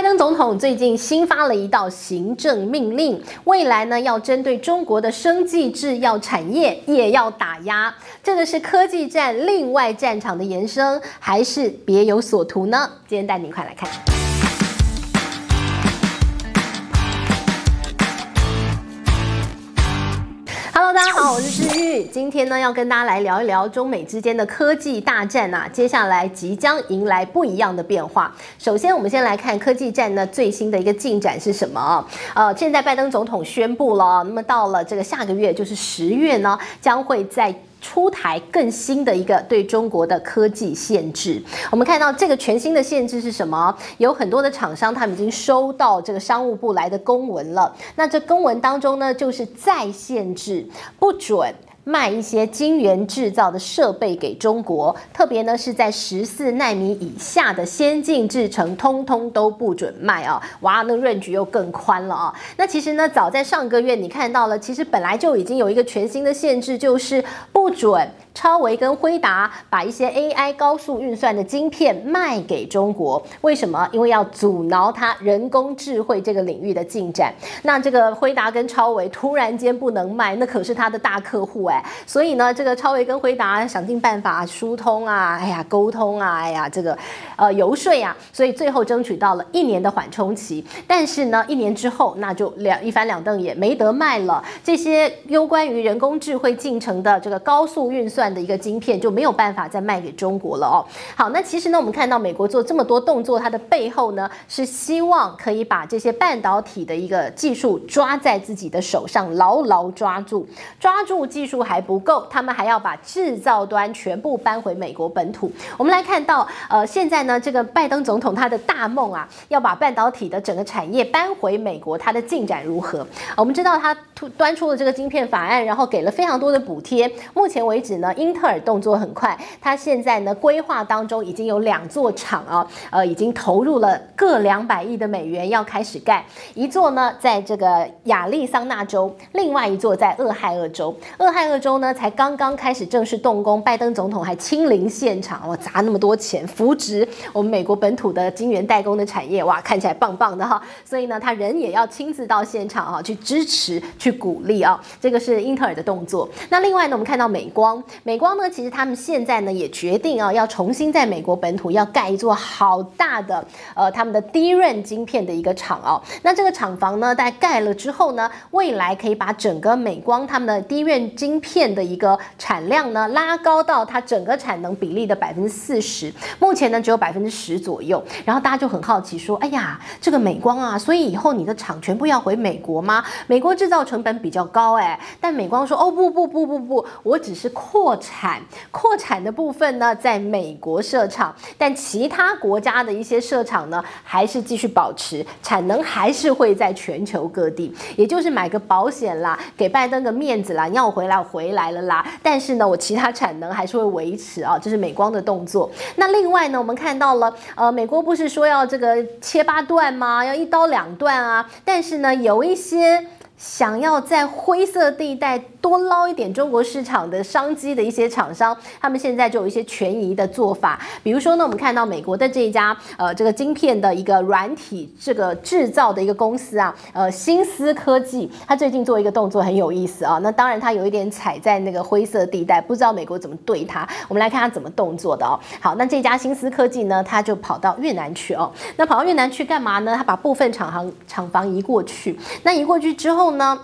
拜登总统最近新发了一道行政命令，未来呢要针对中国的生技制药产业也要打压。这个是科技战另外战场的延伸，还是别有所图呢？今天带您快来看。我是诗玉。今天呢，要跟大家来聊一聊中美之间的科技大战啊，接下来即将迎来不一样的变化。首先，我们先来看科技战呢最新的一个进展是什么？呃，现在拜登总统宣布了，那么到了这个下个月，就是十月呢，将会在。出台更新的一个对中国的科技限制。我们看到这个全新的限制是什么？有很多的厂商他们已经收到这个商务部来的公文了。那这公文当中呢，就是再限制，不准。卖一些晶圆制造的设备给中国，特别呢是在十四纳米以下的先进制程，通通都不准卖啊！哇，那 range 又更宽了啊！那其实呢，早在上个月你看到了，其实本来就已经有一个全新的限制，就是不准。超维跟辉达把一些 AI 高速运算的晶片卖给中国，为什么？因为要阻挠它人工智慧这个领域的进展。那这个辉达跟超维突然间不能卖，那可是他的大客户哎。所以呢，这个超微跟辉达想尽办法疏通啊，哎呀，沟通啊，哎呀，这个呃游说呀，所以最后争取到了一年的缓冲期。但是呢，一年之后那就两一翻两瞪眼，没得卖了。这些攸关于人工智慧进程的这个高速运。算的一个晶片就没有办法再卖给中国了哦。好，那其实呢，我们看到美国做这么多动作，它的背后呢是希望可以把这些半导体的一个技术抓在自己的手上，牢牢抓住。抓住技术还不够，他们还要把制造端全部搬回美国本土。我们来看到，呃，现在呢，这个拜登总统他的大梦啊，要把半导体的整个产业搬回美国，他的进展如何？我们知道他端出了这个晶片法案，然后给了非常多的补贴。目前为止呢。英特尔动作很快，它现在呢规划当中已经有两座厂啊，呃，已经投入了各两百亿的美元要开始盖，一座呢在这个亚利桑那州，另外一座在俄亥俄州。俄亥州呢才刚刚开始正式动工，拜登总统还亲临现场，哇，砸那么多钱扶植我们美国本土的晶圆代工的产业，哇，看起来棒棒的哈。所以呢，他人也要亲自到现场啊，去支持、去鼓励啊，这个是英特尔的动作。那另外呢，我们看到美光。美光呢，其实他们现在呢也决定啊，要重新在美国本土要盖一座好大的呃他们的低润晶片的一个厂哦。那这个厂房呢，在盖了之后呢，未来可以把整个美光他们的低润晶片的一个产量呢拉高到它整个产能比例的百分之四十。目前呢只有百分之十左右。然后大家就很好奇说，哎呀，这个美光啊，所以以后你的厂全部要回美国吗？美国制造成本比较高哎。但美光说，哦不不不不不，我只是扩。产扩产的部分呢，在美国设厂，但其他国家的一些设厂呢，还是继续保持产能，还是会在全球各地，也就是买个保险啦，给拜登个面子啦，要回来回来了啦。但是呢，我其他产能还是会维持啊，这是美光的动作。那另外呢，我们看到了，呃，美国不是说要这个切八段吗？要一刀两断啊。但是呢，有一些。想要在灰色地带多捞一点中国市场的商机的一些厂商，他们现在就有一些权宜的做法。比如说呢，我们看到美国的这一家呃这个晶片的一个软体这个制造的一个公司啊，呃新思科技，它最近做一个动作很有意思啊。那当然它有一点踩在那个灰色地带，不知道美国怎么对它。我们来看它怎么动作的哦。好，那这家新思科技呢，它就跑到越南去哦。那跑到越南去干嘛呢？它把部分厂行厂房移过去。那移过去之后。呢，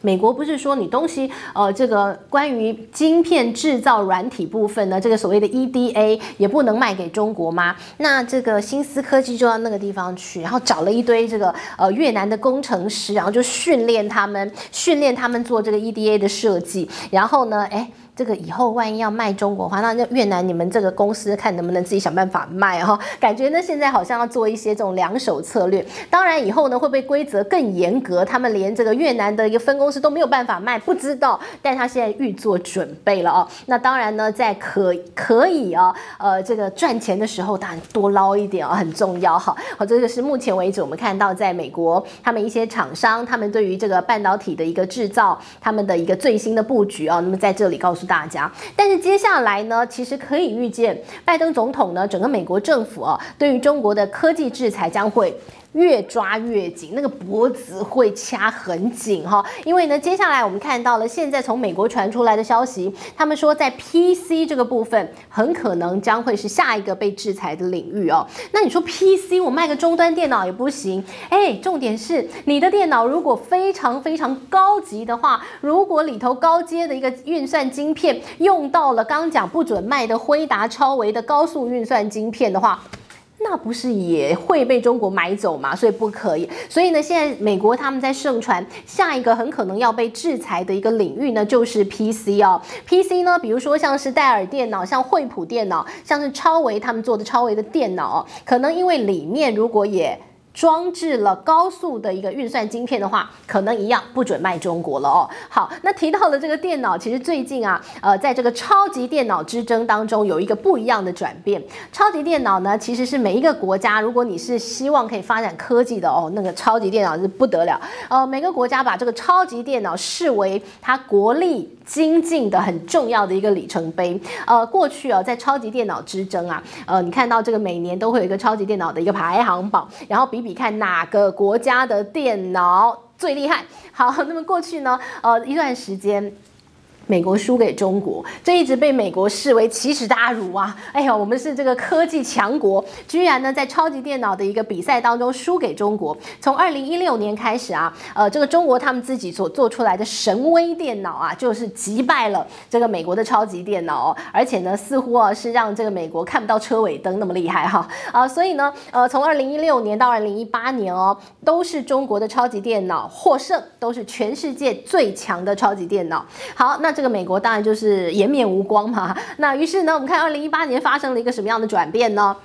美国不是说你东西呃，这个关于晶片制造软体部分呢，这个所谓的 EDA 也不能卖给中国吗？那这个新思科技就到那个地方去，然后找了一堆这个呃越南的工程师，然后就训练他们，训练他们做这个 EDA 的设计，然后呢，哎。这个以后万一要卖中国话，那那越南你们这个公司看能不能自己想办法卖哈？感觉呢现在好像要做一些这种两手策略。当然以后呢会不会规则更严格？他们连这个越南的一个分公司都没有办法卖，不知道。但他现在预做准备了哦。那当然呢，在可可以啊，呃，这个赚钱的时候，当然多捞一点啊，很重要哈。好，这个是目前为止我们看到在美国他们一些厂商，他们对于这个半导体的一个制造，他们的一个最新的布局啊。那么在这里告诉。大家，但是接下来呢，其实可以预见，拜登总统呢，整个美国政府啊，对于中国的科技制裁将会越抓越紧，那个脖子会掐很紧哈。因为呢，接下来我们看到了，现在从美国传出来的消息，他们说在 PC 这个部分，很可能将会是下一个被制裁的领域哦。那你说 PC，我卖个终端电脑也不行？哎，重点是你的电脑如果非常非常高级的话，如果里头高阶的一个运算晶片用到了刚讲不准卖的辉达、超维的高速运算晶片的话。那不是也会被中国买走吗？所以不可以。所以呢，现在美国他们在盛传下一个很可能要被制裁的一个领域呢，就是 PC 哦。PC 呢，比如说像是戴尔电脑、像惠普电脑、像是超微他们做的超微的电脑，可能因为里面如果也装置了高速的一个运算晶片的话，可能一样不准卖中国了哦。好，那提到了这个电脑，其实最近啊，呃，在这个超级电脑之争当中，有一个不一样的转变。超级电脑呢，其实是每一个国家，如果你是希望可以发展科技的哦，那个超级电脑是不得了。呃，每个国家把这个超级电脑视为它国力精进的很重要的一个里程碑。呃，过去啊，在超级电脑之争啊，呃，你看到这个每年都会有一个超级电脑的一个排行榜，然后比比。看哪个国家的电脑最厉害？好，那么过去呢，呃，一段时间。美国输给中国，这一直被美国视为奇耻大辱啊！哎呀，我们是这个科技强国，居然呢在超级电脑的一个比赛当中输给中国。从二零一六年开始啊，呃，这个中国他们自己所做出来的神威电脑啊，就是击败了这个美国的超级电脑，哦而且呢，似乎啊是让这个美国看不到车尾灯那么厉害哈啊！所以呢，呃，从二零一六年到二零一八年哦，都是中国的超级电脑获胜，都是全世界最强的超级电脑。好，那。这个美国当然就是颜面无光嘛，那于是呢，我们看二零一八年发生了一个什么样的转变呢？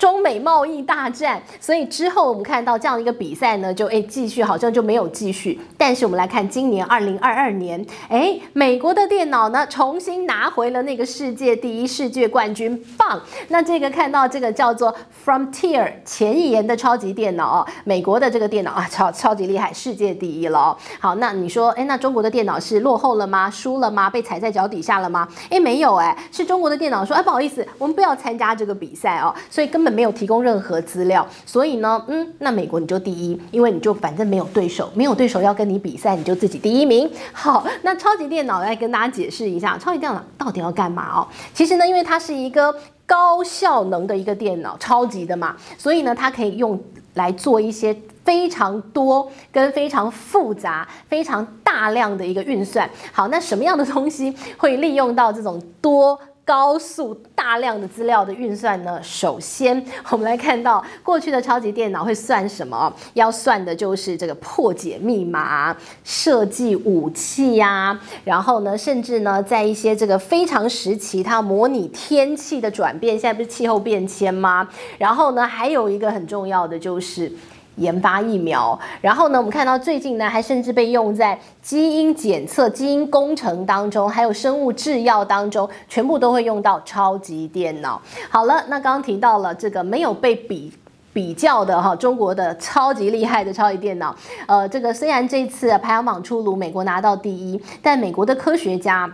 中美贸易大战，所以之后我们看到这样的一个比赛呢，就诶继续好像就没有继续。但是我们来看今年二零二二年，诶，美国的电脑呢重新拿回了那个世界第一世界冠军，棒！那这个看到这个叫做 Frontier 前沿的超级电脑哦，美国的这个电脑啊超超级厉害，世界第一了哦。好，那你说，诶，那中国的电脑是落后了吗？输了吗？被踩在脚底下了吗？诶，没有诶，是中国的电脑说，哎，不好意思，我们不要参加这个比赛哦，所以根本没有提供任何资料，所以呢，嗯，那美国你就第一，因为你就反正没有对手，没有对手要跟你比赛，你就自己第一名。好，那超级电脑来跟大家解释一下，超级电脑到底要干嘛哦？其实呢，因为它是一个高效能的一个电脑，超级的嘛，所以呢，它可以用来做一些非常多跟非常复杂、非常大量的一个运算。好，那什么样的东西会利用到这种多？高速大量的资料的运算呢？首先，我们来看到过去的超级电脑会算什么？要算的就是这个破解密码、设计武器呀、然后呢，甚至呢，在一些这个非常时期，它模拟天气的转变。现在不是气候变迁吗？然后呢，还有一个很重要的就是。研发疫苗，然后呢，我们看到最近呢，还甚至被用在基因检测、基因工程当中，还有生物制药当中，全部都会用到超级电脑。好了，那刚刚提到了这个没有被比比较的哈，中国的超级厉害的超级电脑，呃，这个虽然这次排行榜出炉，美国拿到第一，但美国的科学家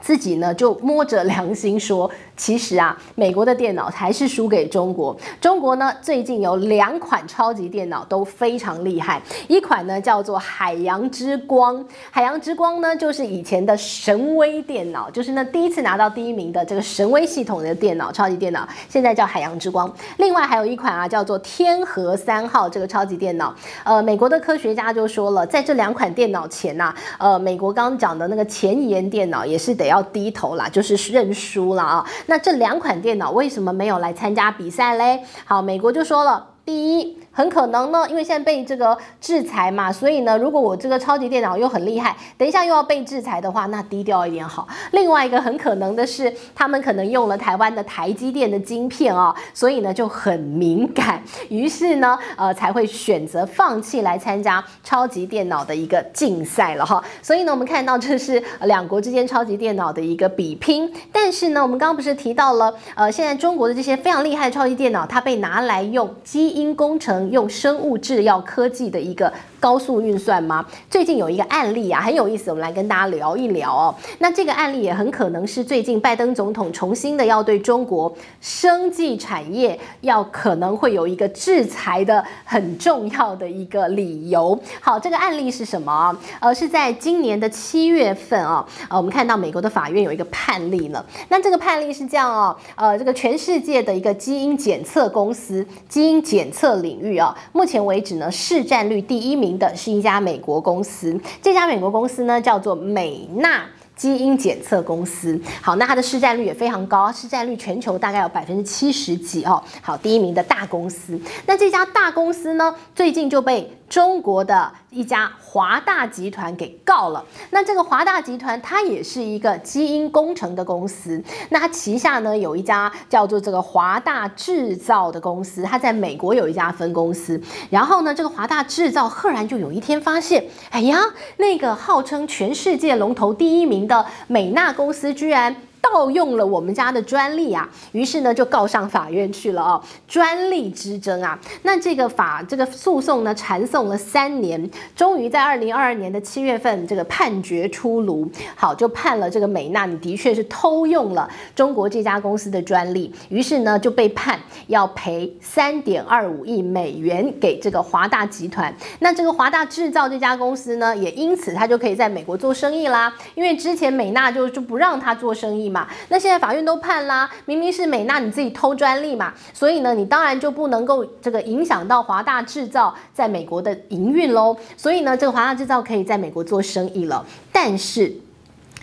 自己呢就摸着良心说。其实啊，美国的电脑还是输给中国。中国呢，最近有两款超级电脑都非常厉害，一款呢叫做海洋之光。海洋之光呢，就是以前的神威电脑，就是呢第一次拿到第一名的这个神威系统的电脑，超级电脑，现在叫海洋之光。另外还有一款啊，叫做天河三号这个超级电脑。呃，美国的科学家就说了，在这两款电脑前呐、呃，美国刚刚讲的那个前沿电脑也是得要低头啦，就是认输了啊。那这两款电脑为什么没有来参加比赛嘞？好，美国就说了，第一。很可能呢，因为现在被这个制裁嘛，所以呢，如果我这个超级电脑又很厉害，等一下又要被制裁的话，那低调一点好。另外一个很可能的是，他们可能用了台湾的台积电的晶片啊，所以呢就很敏感，于是呢，呃，才会选择放弃来参加超级电脑的一个竞赛了哈。所以呢，我们看到这是两国之间超级电脑的一个比拼。但是呢，我们刚刚不是提到了，呃，现在中国的这些非常厉害的超级电脑，它被拿来用基因工程。用生物制药科技的一个高速运算吗？最近有一个案例啊，很有意思，我们来跟大家聊一聊哦。那这个案例也很可能是最近拜登总统重新的要对中国生技产业要可能会有一个制裁的很重要的一个理由。好，这个案例是什么？呃，是在今年的七月份啊，呃，我们看到美国的法院有一个判例了。那这个判例是这样哦，呃，这个全世界的一个基因检测公司，基因检测领域啊，目前为止呢，市占率第一名的是一家美国公司。这家美国公司呢，叫做美娜基因检测公司。好，那它的市占率也非常高，市占率全球大概有百分之七十几哦。好，第一名的大公司。那这家大公司呢，最近就被中国的一家华大集团给告了。那这个华大集团，它也是一个基因工程的公司。那它旗下呢，有一家叫做这个华大制造的公司，它在美国有一家分公司。然后呢，这个华大制造赫然就有一天发现，哎呀，那个号称全世界龙头第一名的美纳公司，居然盗用了我们家的专利啊，于是呢就告上法院去了哦，专利之争啊，那这个法这个诉讼呢缠讼了三年，终于在二零二二年的七月份这个判决出炉，好，就判了这个美纳你的确是偷用了中国这家公司的专利，于是呢就被判要赔三点二五亿美元给这个华大集团，那这个华大制造这家公司呢也因此他就可以在美国做生意啦，因为之前美纳就就不让他做生意嘛。那现在法院都判啦，明明是美娜你自己偷专利嘛，所以呢，你当然就不能够这个影响到华大制造在美国的营运喽。所以呢，这个华大制造可以在美国做生意了，但是。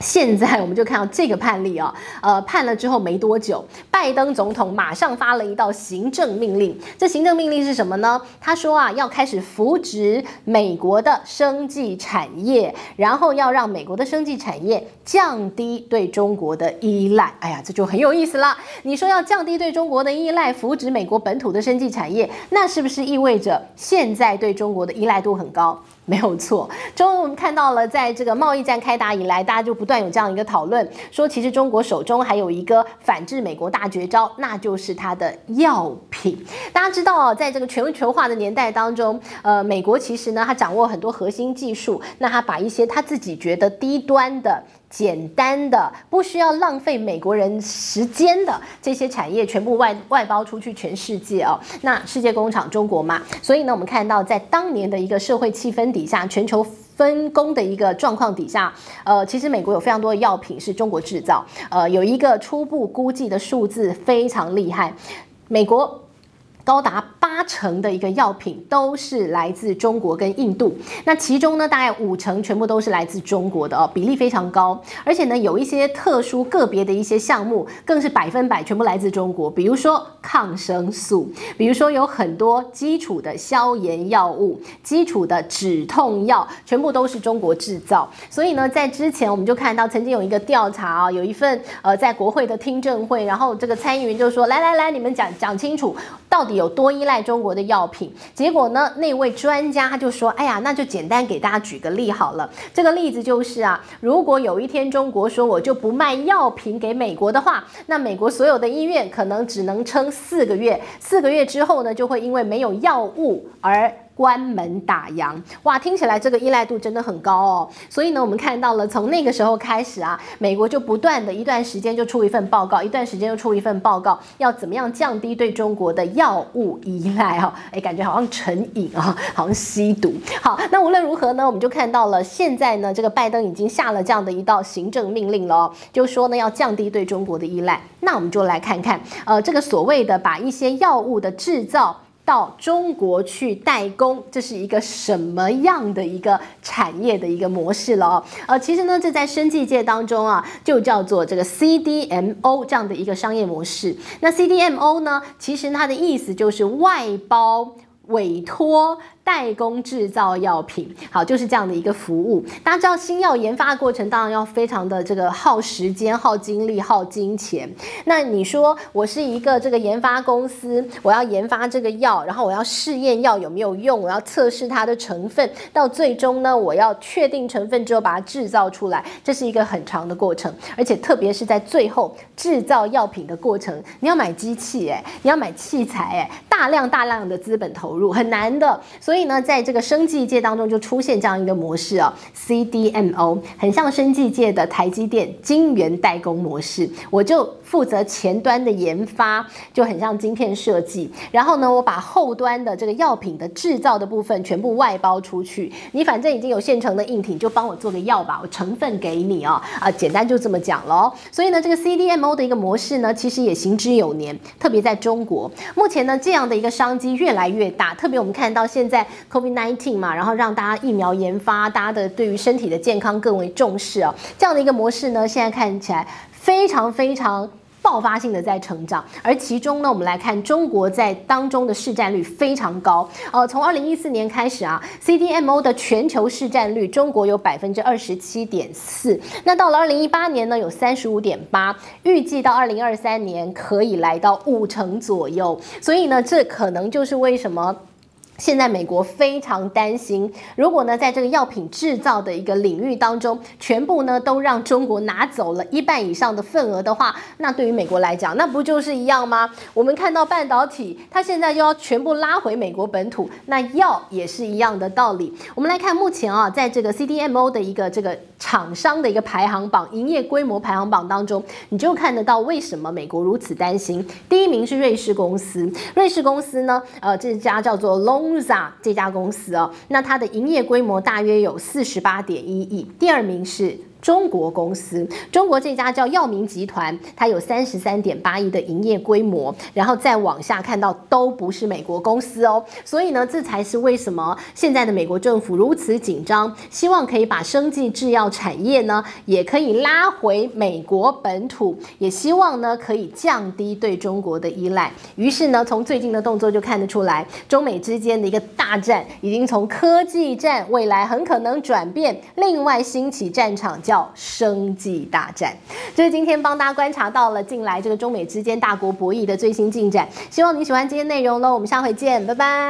现在我们就看到这个判例啊，呃，判了之后没多久，拜登总统马上发了一道行政命令。这行政命令是什么呢？他说啊，要开始扶植美国的生技产业，然后要让美国的生技产业降低对中国的依赖。哎呀，这就很有意思了。你说要降低对中国的依赖，扶植美国本土的生技产业，那是不是意味着现在对中国的依赖度很高？没有错，中午我们看到了，在这个贸易战开打以来，大家就不断有这样一个讨论，说其实中国手中还有一个反制美国大绝招，那就是它的药品。大家知道啊，在这个全球化的年代当中，呃，美国其实呢，它掌握很多核心技术，那它把一些它自己觉得低端的。简单的，不需要浪费美国人时间的这些产业，全部外外包出去全世界哦。那世界工厂中国嘛，所以呢，我们看到在当年的一个社会气氛底下，全球分工的一个状况底下，呃，其实美国有非常多的药品是中国制造，呃，有一个初步估计的数字非常厉害，美国。高达八成的一个药品都是来自中国跟印度，那其中呢，大概五成全部都是来自中国的哦，比例非常高。而且呢，有一些特殊个别的一些项目，更是百分百全部来自中国。比如说抗生素，比如说有很多基础的消炎药物、基础的止痛药，全部都是中国制造。所以呢，在之前我们就看到曾经有一个调查啊，有一份呃在国会的听证会，然后这个参议员就说：“来来来，你们讲讲清楚，到底。”有多依赖中国的药品？结果呢，那位专家他就说：“哎呀，那就简单给大家举个例好了。这个例子就是啊，如果有一天中国说我就不卖药品给美国的话，那美国所有的医院可能只能撑四个月，四个月之后呢，就会因为没有药物而。”关门打烊，哇，听起来这个依赖度真的很高哦。所以呢，我们看到了从那个时候开始啊，美国就不断的一段时间就出一份报告，一段时间又出一份报告，要怎么样降低对中国的药物依赖哦。哎，感觉好像成瘾啊，好像吸毒。好，那无论如何呢，我们就看到了现在呢，这个拜登已经下了这样的一道行政命令了哦，就说呢要降低对中国的依赖。那我们就来看看，呃，这个所谓的把一些药物的制造。到中国去代工，这是一个什么样的一个产业的一个模式了哦？呃，其实呢，这在生技界当中啊，就叫做这个 CDMO 这样的一个商业模式。那 CDMO 呢，其实它的意思就是外包委托。代工制造药品，好，就是这样的一个服务。大家知道，新药研发的过程当然要非常的这个耗时间、耗精力、耗金钱。那你说，我是一个这个研发公司，我要研发这个药，然后我要试验药有没有用，我要测试它的成分，到最终呢，我要确定成分之后把它制造出来，这是一个很长的过程。而且特别是在最后制造药品的过程，你要买机器，诶，你要买器材，诶，大量大量的资本投入，很难的。所以呢，在这个生技界当中就出现这样一个模式啊，CDMO，很像生技界的台积电晶圆代工模式，我就负责前端的研发，就很像晶片设计，然后呢，我把后端的这个药品的制造的部分全部外包出去。你反正已经有现成的硬体，就帮我做个药吧，我成分给你哦。啊，简单就这么讲喽。所以呢，这个 CDMO 的一个模式呢，其实也行之有年，特别在中国。目前呢，这样的一个商机越来越大，特别我们看到现在 COVID-19 嘛，然后让大家疫苗研发，大家的对于身体的健康更为重视哦。这样的一个模式呢，现在看起来非常非常。爆发性的在成长，而其中呢，我们来看中国在当中的市占率非常高。呃，从二零一四年开始啊，CDMO 的全球市占率，中国有百分之二十七点四。那到了二零一八年呢，有三十五点八，预计到二零二三年可以来到五成左右。所以呢，这可能就是为什么。现在美国非常担心，如果呢，在这个药品制造的一个领域当中，全部呢都让中国拿走了一半以上的份额的话，那对于美国来讲，那不就是一样吗？我们看到半导体，它现在又要全部拉回美国本土，那药也是一样的道理。我们来看目前啊，在这个 CDMO 的一个这个厂商的一个排行榜、营业规模排行榜当中，你就看得到为什么美国如此担心。第一名是瑞士公司，瑞士公司呢，呃，这家叫做 Long。这家公司哦，那它的营业规模大约有四十八点一亿。第二名是。中国公司，中国这家叫药明集团，它有三十三点八亿的营业规模，然后再往下看到都不是美国公司哦，所以呢，这才是为什么现在的美国政府如此紧张，希望可以把生技制药产业呢也可以拉回美国本土，也希望呢可以降低对中国的依赖。于是呢，从最近的动作就看得出来，中美之间的一个大战已经从科技战，未来很可能转变，另外兴起战场。叫生计大战，这是今天帮大家观察到了近来这个中美之间大国博弈的最新进展。希望你喜欢今天内容喽，我们下回见，拜拜。